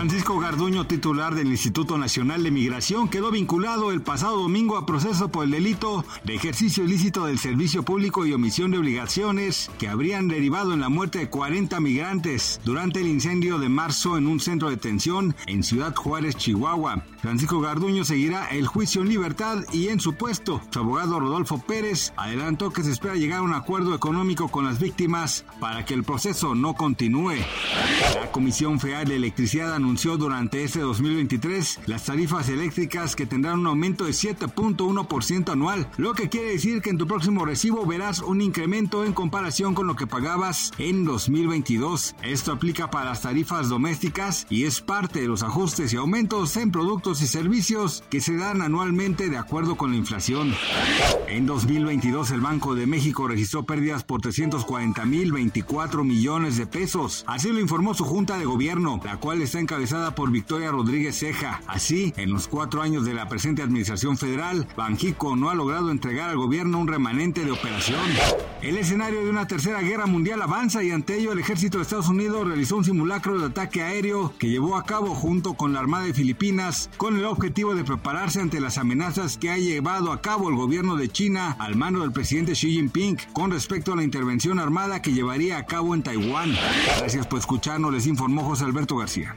Francisco Garduño, titular del Instituto Nacional de Migración, quedó vinculado el pasado domingo a proceso por el delito de ejercicio ilícito del servicio público y omisión de obligaciones que habrían derivado en la muerte de 40 migrantes durante el incendio de marzo en un centro de detención en Ciudad Juárez, Chihuahua. Francisco Garduño seguirá el juicio en libertad y en su puesto. Su abogado Rodolfo Pérez adelantó que se espera llegar a un acuerdo económico con las víctimas para que el proceso no continúe. La Comisión Federal de Electricidad anunció durante este 2023 las tarifas eléctricas que tendrán un aumento de 7.1% anual, lo que quiere decir que en tu próximo recibo verás un incremento en comparación con lo que pagabas en 2022. Esto aplica para las tarifas domésticas y es parte de los ajustes y aumentos en productos y servicios que se dan anualmente de acuerdo con la inflación. En 2022 el Banco de México registró pérdidas por 340.024 millones de pesos. Así lo informó su Junta de Gobierno, la cual está encabezada por Victoria Rodríguez Ceja. Así, en los cuatro años de la presente administración federal, Banjico no ha logrado entregar al gobierno un remanente de operación. El escenario de una tercera guerra mundial avanza y ante ello el ejército de Estados Unidos realizó un simulacro de ataque aéreo que llevó a cabo junto con la Armada de Filipinas con el objetivo de prepararse ante las amenazas que ha llevado a cabo el gobierno de China al mando del presidente Xi Jinping con respecto a la intervención armada que llevaría a cabo en Taiwán. Gracias por escucharnos, les informó José Alberto García.